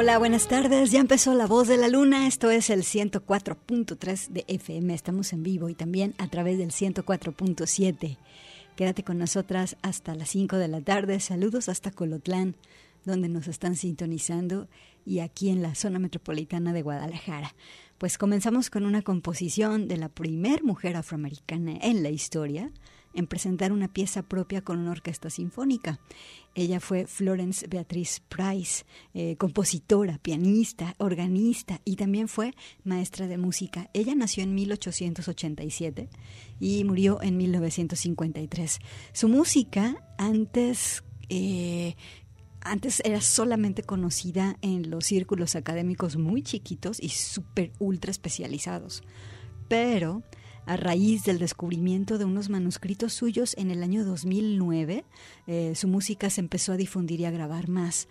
Hola, buenas tardes. Ya empezó La Voz de la Luna. Esto es el 104.3 de FM. Estamos en vivo y también a través del 104.7. Quédate con nosotras hasta las 5 de la tarde. Saludos hasta Colotlán, donde nos están sintonizando, y aquí en la zona metropolitana de Guadalajara. Pues comenzamos con una composición de la primer mujer afroamericana en la historia en presentar una pieza propia con una orquesta sinfónica. Ella fue Florence Beatriz Price, eh, compositora, pianista, organista y también fue maestra de música. Ella nació en 1887 y murió en 1953. Su música antes... Eh, antes era solamente conocida en los círculos académicos muy chiquitos y súper ultra especializados. Pero a raíz del descubrimiento de unos manuscritos suyos en el año 2009, eh, su música se empezó a difundir y a grabar más.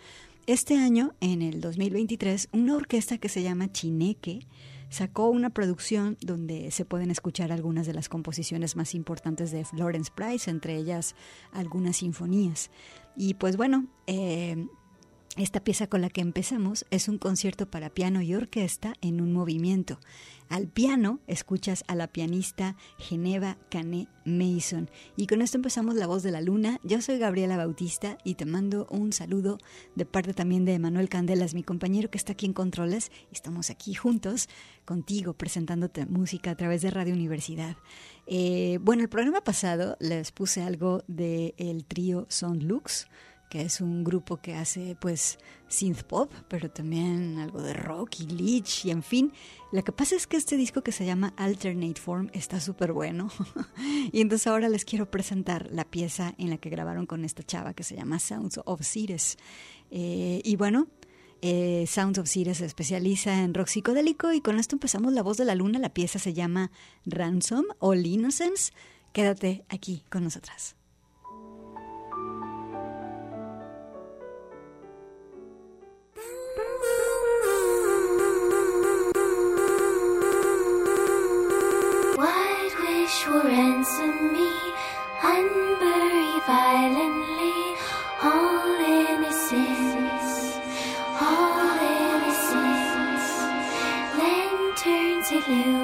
Este año, en el 2023, una orquesta que se llama Chineque sacó una producción donde se pueden escuchar algunas de las composiciones más importantes de Florence Price, entre ellas algunas sinfonías. Y pues bueno, eh, esta pieza con la que empezamos es un concierto para piano y orquesta en un movimiento. Al piano escuchas a la pianista Geneva Canet Mason. Y con esto empezamos La Voz de la Luna. Yo soy Gabriela Bautista y te mando un saludo de parte también de Manuel Candelas, mi compañero que está aquí en Controles. Estamos aquí juntos contigo presentándote música a través de Radio Universidad. Eh, bueno, el programa pasado les puse algo del el trío Sound Lux que es un grupo que hace pues synth pop, pero también algo de rock y glitch y en fin. Lo que pasa es que este disco que se llama Alternate Form está súper bueno. y entonces ahora les quiero presentar la pieza en la que grabaron con esta chava que se llama Sounds of Ceres. Eh, y bueno, eh, Sounds of Ceres se especializa en rock psicodélico y con esto empezamos La Voz de la Luna. La pieza se llama Ransom o Innocence. Quédate aquí con nosotras. Will ransom me, unbury violently all innocence, all innocence. Lanterns illumine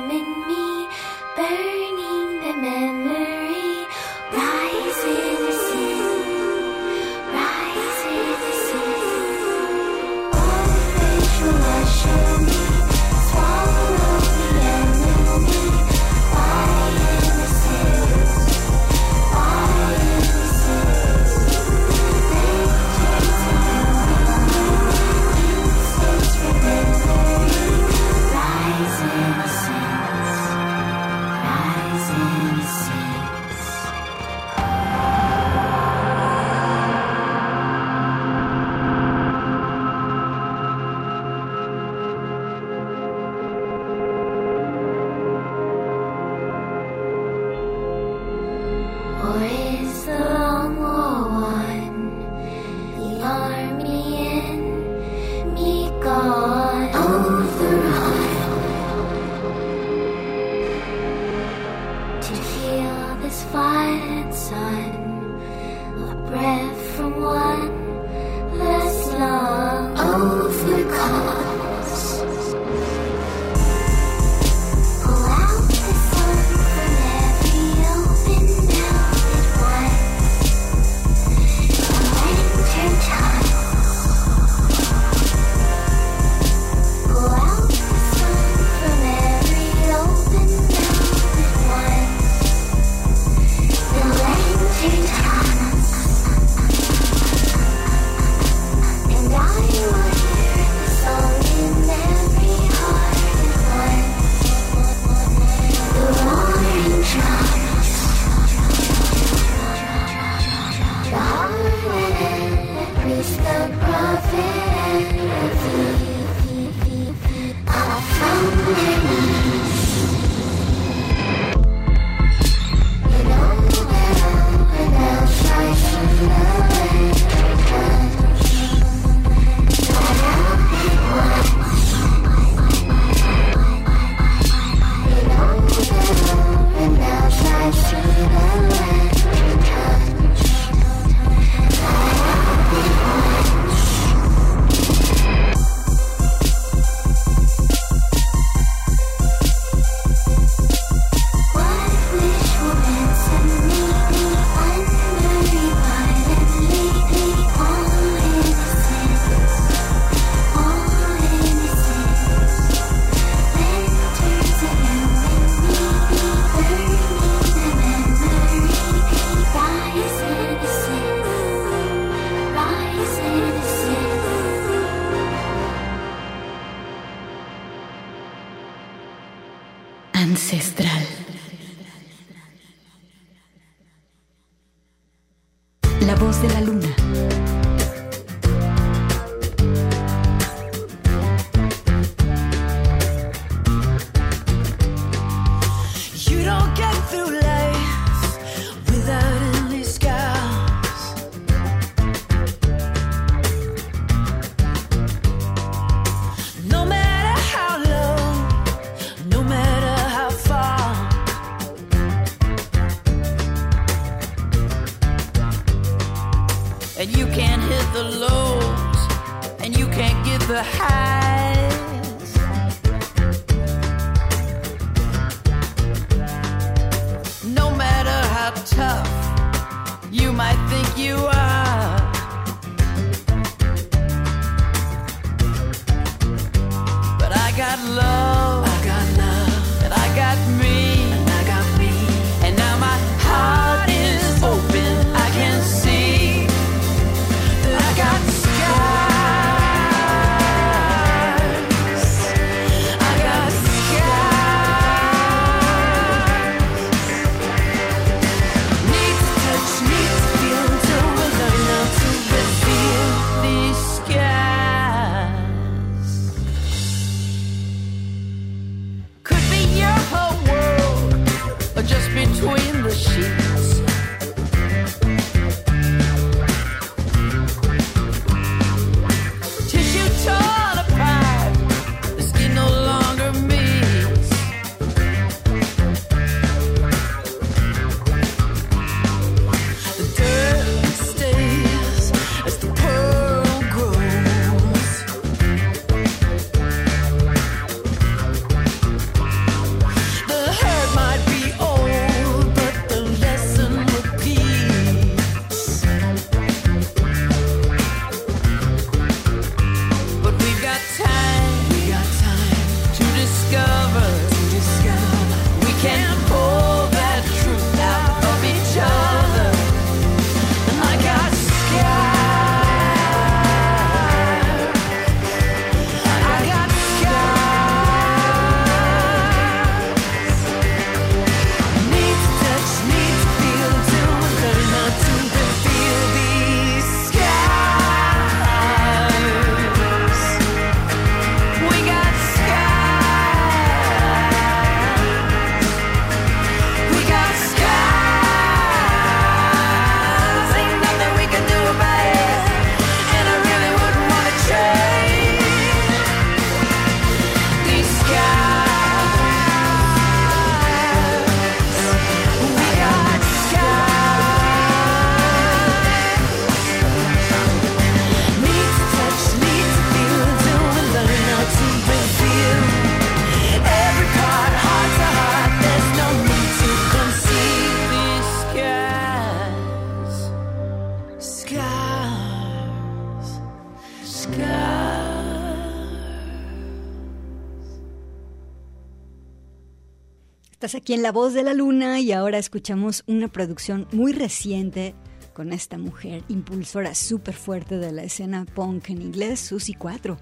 aquí en La Voz de la Luna y ahora escuchamos una producción muy reciente con esta mujer impulsora súper fuerte de la escena punk en inglés, Susie 4.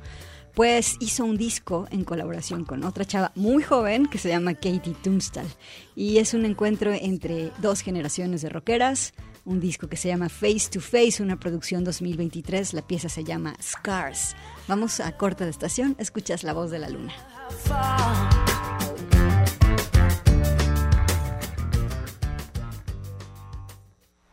Pues hizo un disco en colaboración con otra chava muy joven que se llama Katie Tunstall. Y es un encuentro entre dos generaciones de rockeras. Un disco que se llama Face to Face, una producción 2023. La pieza se llama Scars. Vamos a corta de estación, escuchas la voz de la luna.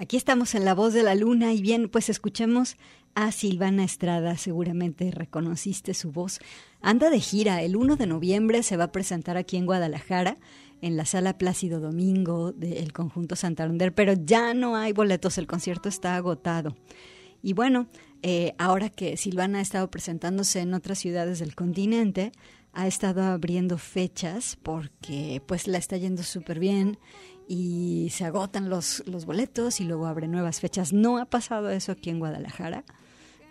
Aquí estamos en La Voz de la Luna y bien, pues escuchemos a Silvana Estrada, seguramente reconociste su voz. Anda de gira, el 1 de noviembre se va a presentar aquí en Guadalajara, en la sala Plácido Domingo del conjunto Santander, pero ya no hay boletos, el concierto está agotado. Y bueno, eh, ahora que Silvana ha estado presentándose en otras ciudades del continente, ha estado abriendo fechas porque pues la está yendo súper bien y se agotan los, los boletos y luego abre nuevas fechas. No ha pasado eso aquí en Guadalajara.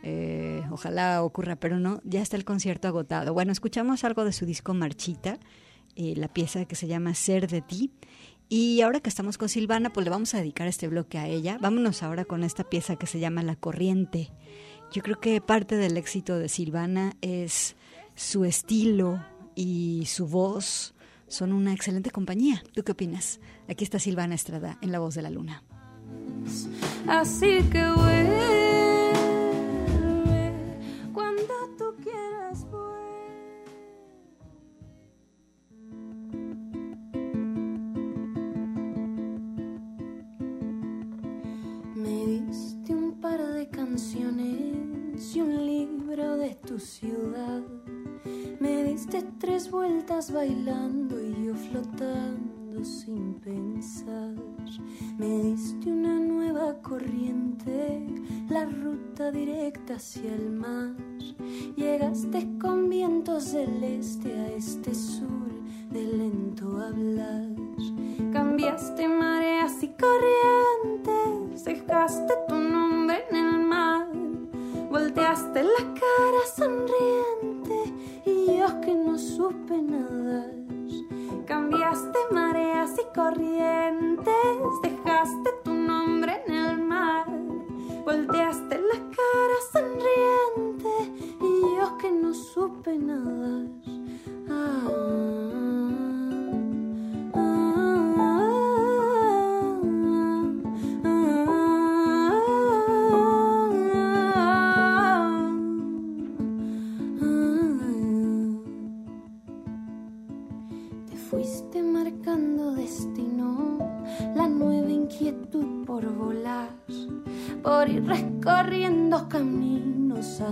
Eh, ojalá ocurra, pero no, ya está el concierto agotado. Bueno, escuchamos algo de su disco Marchita, eh, la pieza que se llama Ser de ti. Y ahora que estamos con Silvana, pues le vamos a dedicar este bloque a ella. Vámonos ahora con esta pieza que se llama La Corriente. Yo creo que parte del éxito de Silvana es su estilo y su voz son una excelente compañía. ¿Tú qué opinas? Aquí está Silvana Estrada en La Voz de la Luna. Así que cuando tú quieras Me diste un par de canciones y un libro de tu ciudad me diste tres vueltas bailando y yo flotando sin pensar. Me diste una nueva corriente, la ruta directa hacia el mar. Llegaste con vientos del este a este sur de lento hablar. Cambiaste mareas y corrientes, dejaste tu nombre en el mar. Volteaste la cara sonriente que no supe nada. Cambiaste mareas y corrientes, dejaste tu nombre en el mar. Volteaste la cara sonriente y yo que no supe nada. Ah.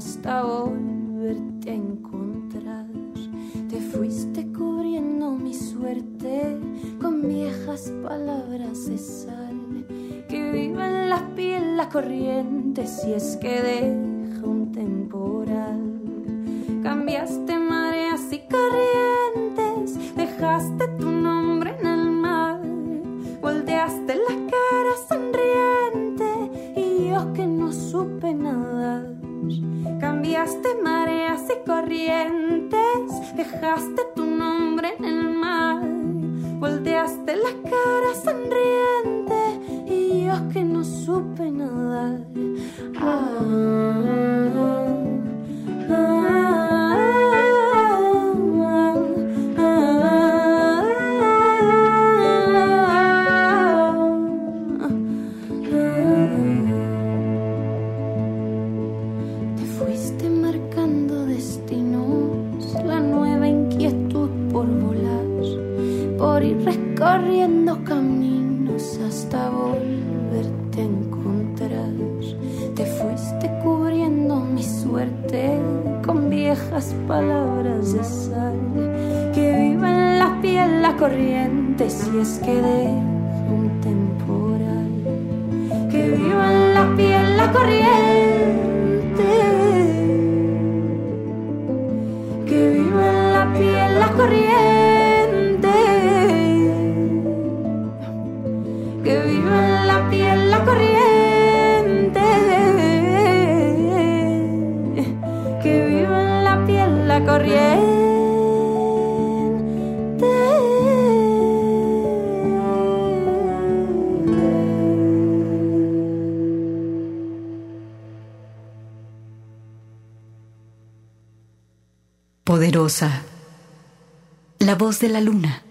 hasta volverte a encontrar. Te fuiste cubriendo mi suerte con viejas palabras de sal que viva en la piel la corriente si es que deja un temporal. Cambiaste la voz de la luna.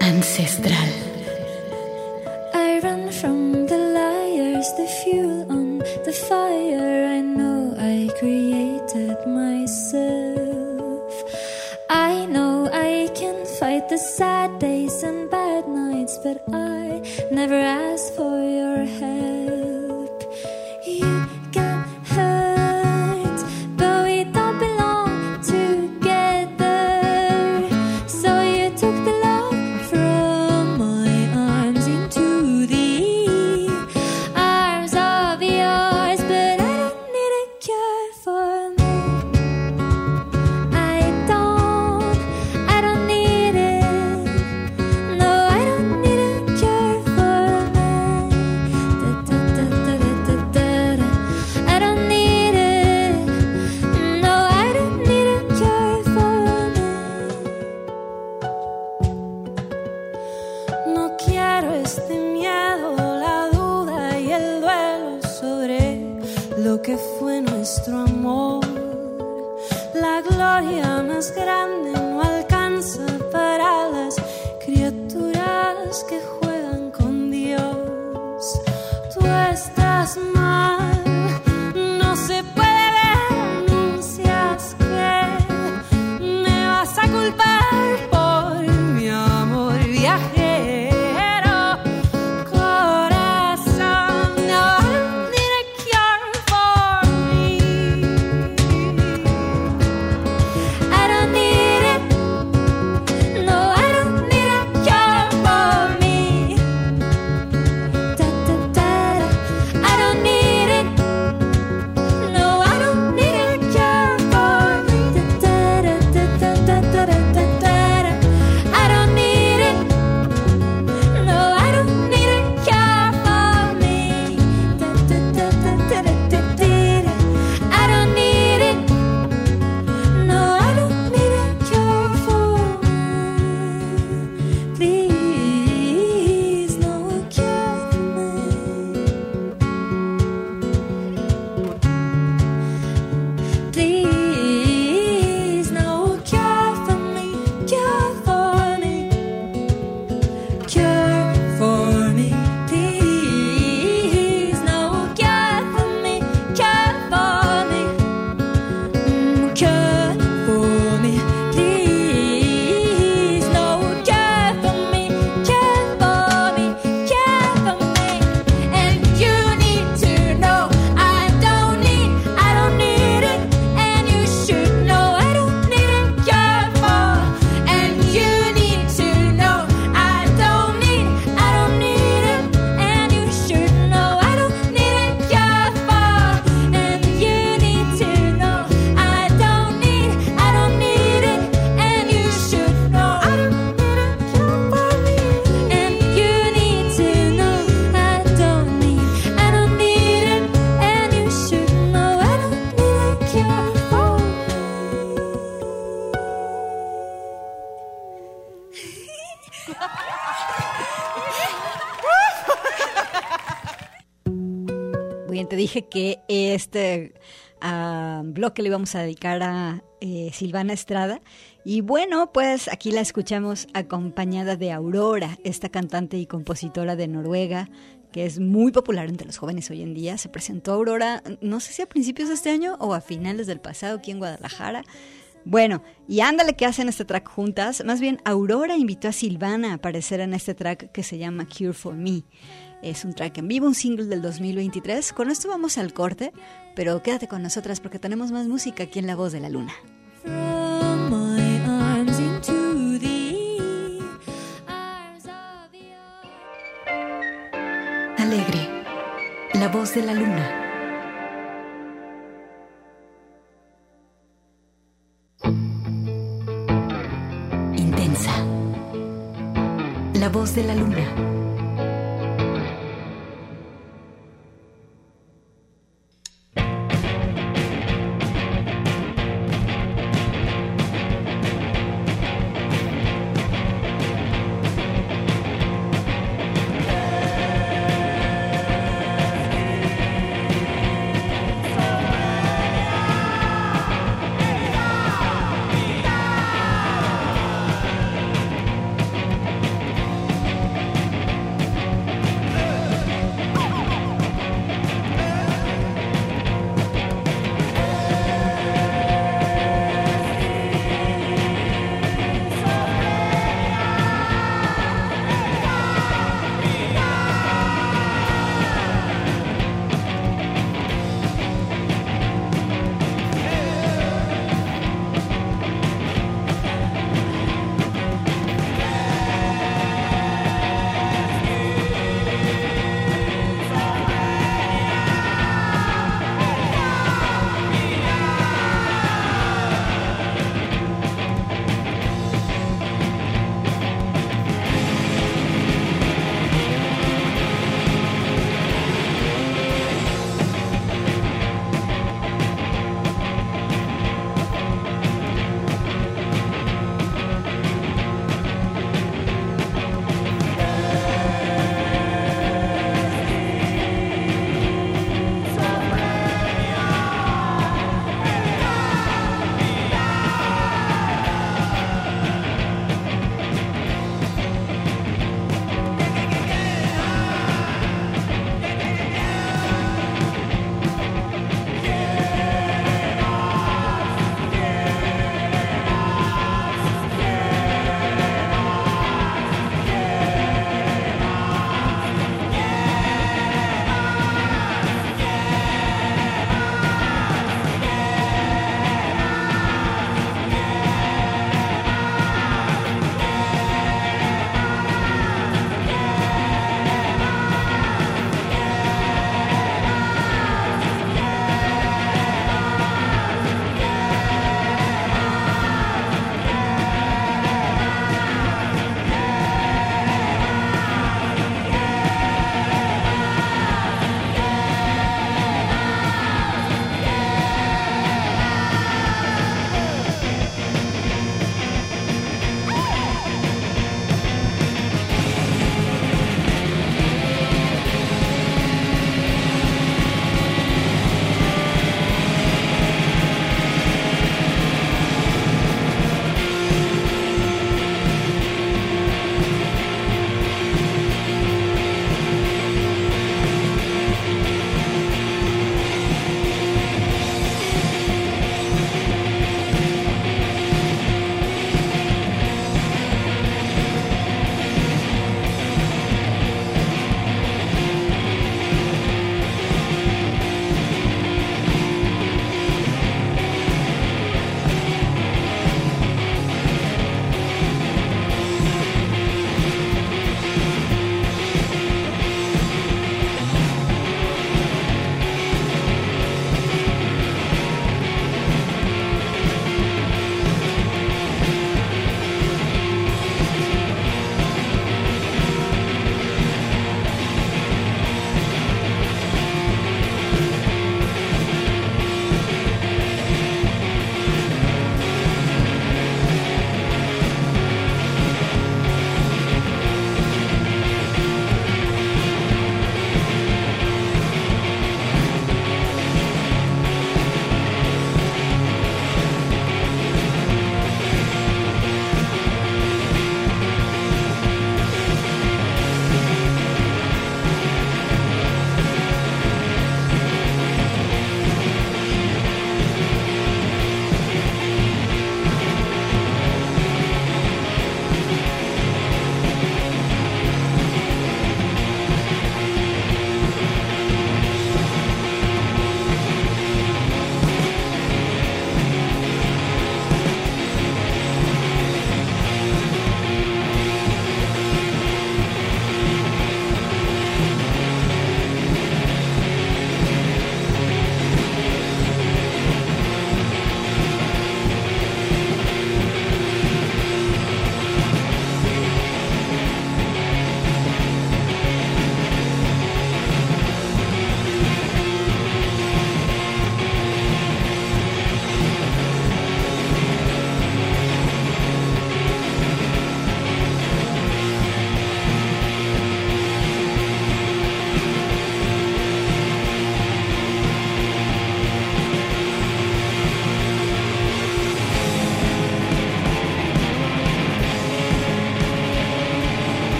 Ancestral. I run from the liars, the fuel on the fire. I know I created myself. I know I can fight the sad days and bad nights, but I never asked for. Dije que este uh, bloque le íbamos a dedicar a eh, Silvana Estrada. Y bueno, pues aquí la escuchamos acompañada de Aurora, esta cantante y compositora de Noruega, que es muy popular entre los jóvenes hoy en día. Se presentó Aurora, no sé si a principios de este año o a finales del pasado aquí en Guadalajara. Bueno, y ándale que hacen este track juntas. Más bien, Aurora invitó a Silvana a aparecer en este track que se llama Cure for Me. Es un track en vivo, un single del 2023. Con esto vamos al corte, pero quédate con nosotras porque tenemos más música aquí en La Voz de la Luna. Alegre, la voz de la luna. Intensa, la voz de la luna.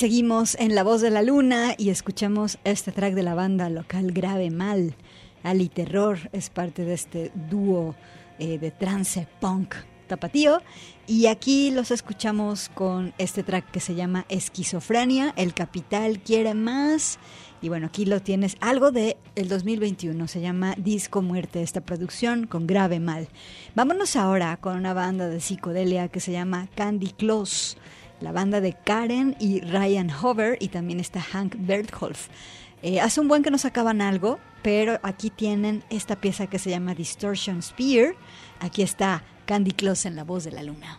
Seguimos en La Voz de la Luna y escuchamos este track de la banda local Grave Mal. Ali Terror es parte de este dúo eh, de trance punk tapatío. Y aquí los escuchamos con este track que se llama Esquizofrenia. El capital quiere más. Y bueno, aquí lo tienes, algo de el 2021, se llama Disco Muerte, esta producción con grave mal. Vámonos ahora con una banda de psicodelia que se llama Candy Close, la banda de Karen y Ryan Hover y también está Hank Bertholf. Eh, hace un buen que nos sacaban algo, pero aquí tienen esta pieza que se llama Distortion Spear. Aquí está Candy Close en la voz de la luna.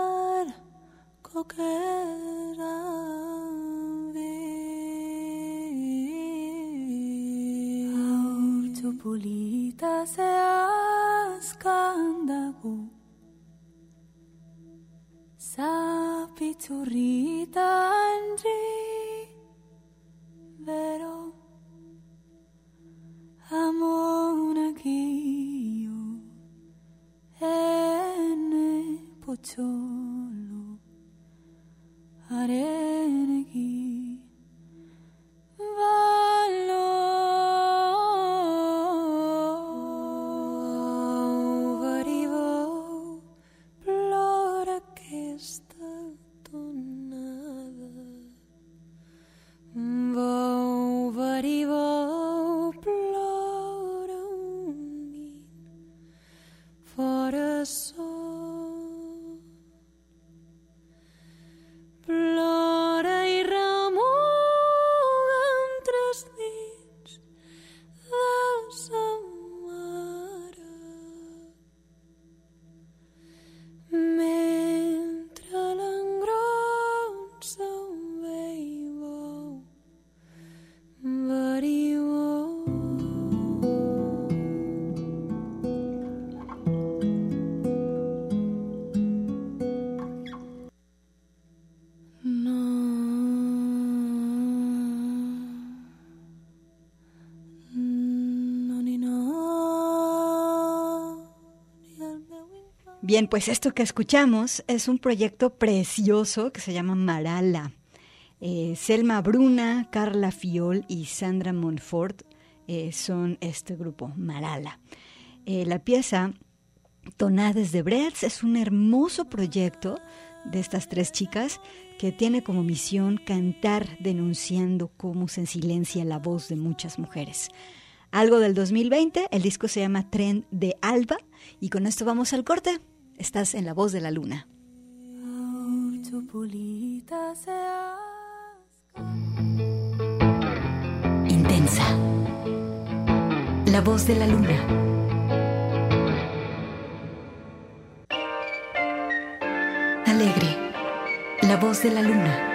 करावे Auto pulita se askandaku Sapituri Bien, pues esto que escuchamos es un proyecto precioso que se llama Marala. Eh, Selma Bruna, Carla Fiol y Sandra Monfort eh, son este grupo, Marala. Eh, la pieza Tonades de Breads es un hermoso proyecto de estas tres chicas que tiene como misión cantar denunciando cómo se ensilencia la voz de muchas mujeres. Algo del 2020, el disco se llama Tren de Alba y con esto vamos al corte. Estás en La Voz de la Luna. Intensa. La voz de la luna. Alegre. La voz de la luna.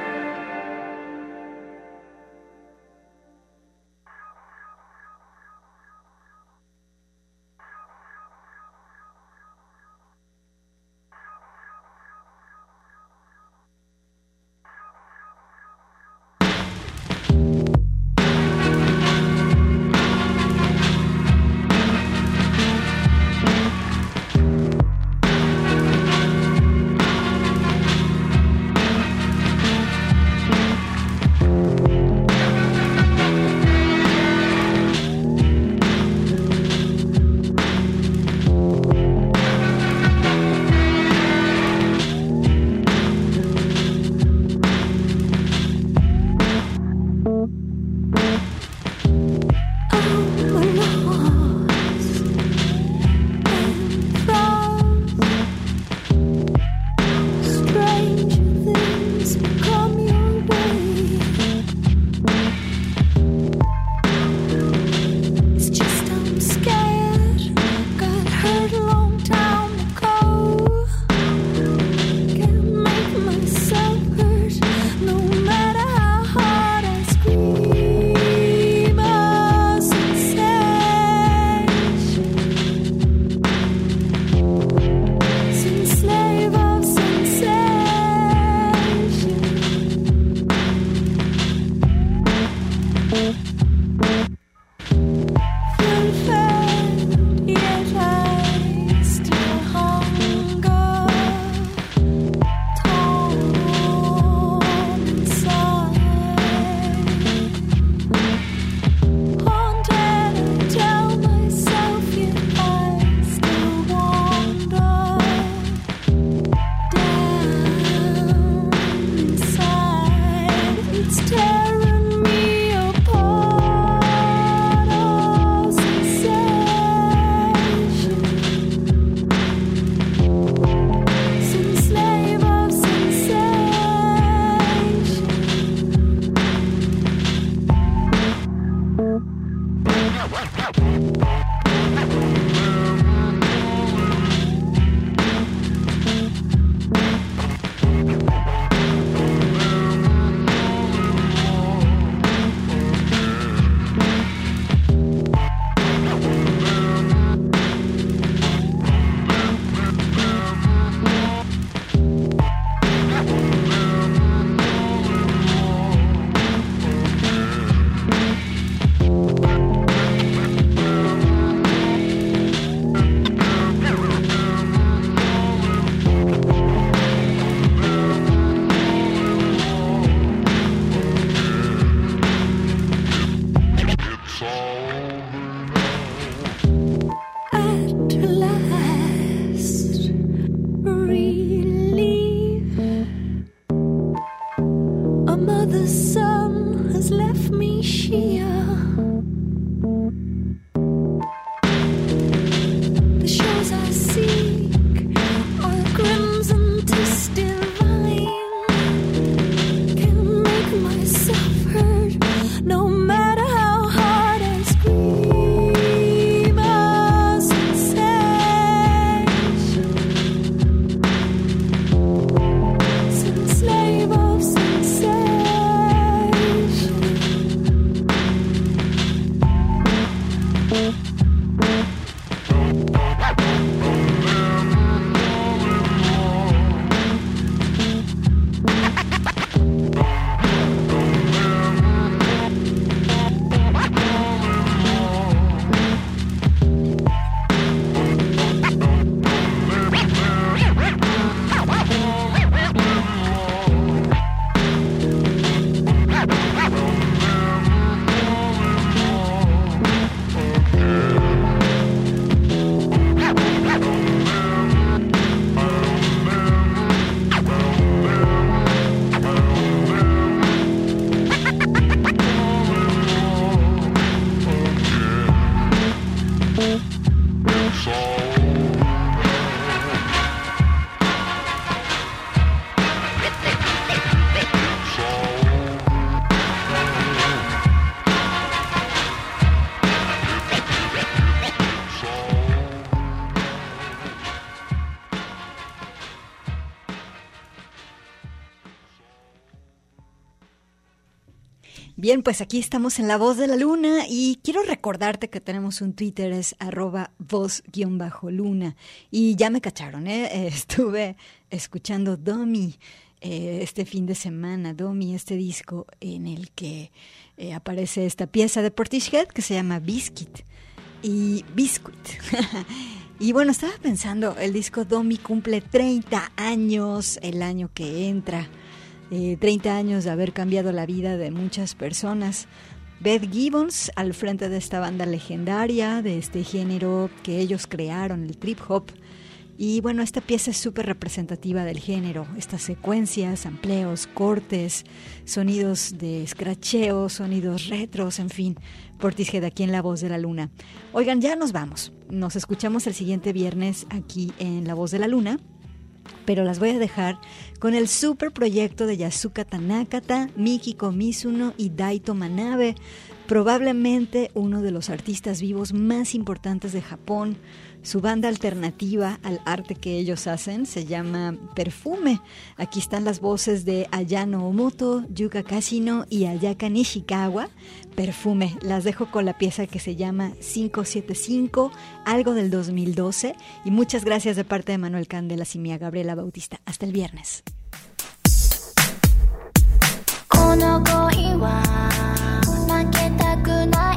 Bien, pues aquí estamos en La Voz de la Luna y quiero recordarte que tenemos un Twitter, es arroba voz-luna. Y ya me cacharon, ¿eh? Estuve escuchando Domi eh, este fin de semana, Domi, este disco en el que eh, aparece esta pieza de Portishead que se llama Biscuit y Biscuit. y bueno, estaba pensando, el disco Domi cumple 30 años el año que entra. 30 eh, años de haber cambiado la vida de muchas personas. Beth Gibbons al frente de esta banda legendaria, de este género que ellos crearon, el trip hop. Y bueno, esta pieza es súper representativa del género, estas secuencias, amplios, cortes, sonidos de scratcheo, sonidos retros, en fin, Portishead aquí en La Voz de la Luna. Oigan, ya nos vamos. Nos escuchamos el siguiente viernes aquí en La Voz de la Luna pero las voy a dejar con el super proyecto de Yasuka Tanakata, Mikiko Mizuno y Daito Manabe, probablemente uno de los artistas vivos más importantes de Japón. Su banda alternativa al arte que ellos hacen se llama Perfume. Aquí están las voces de Ayano Omoto, Yuka Kashino y Ayaka Nishikawa. Perfume, las dejo con la pieza que se llama 575, algo del 2012. Y muchas gracias de parte de Manuel Candelas y mía Gabriela Bautista. Hasta el viernes. 切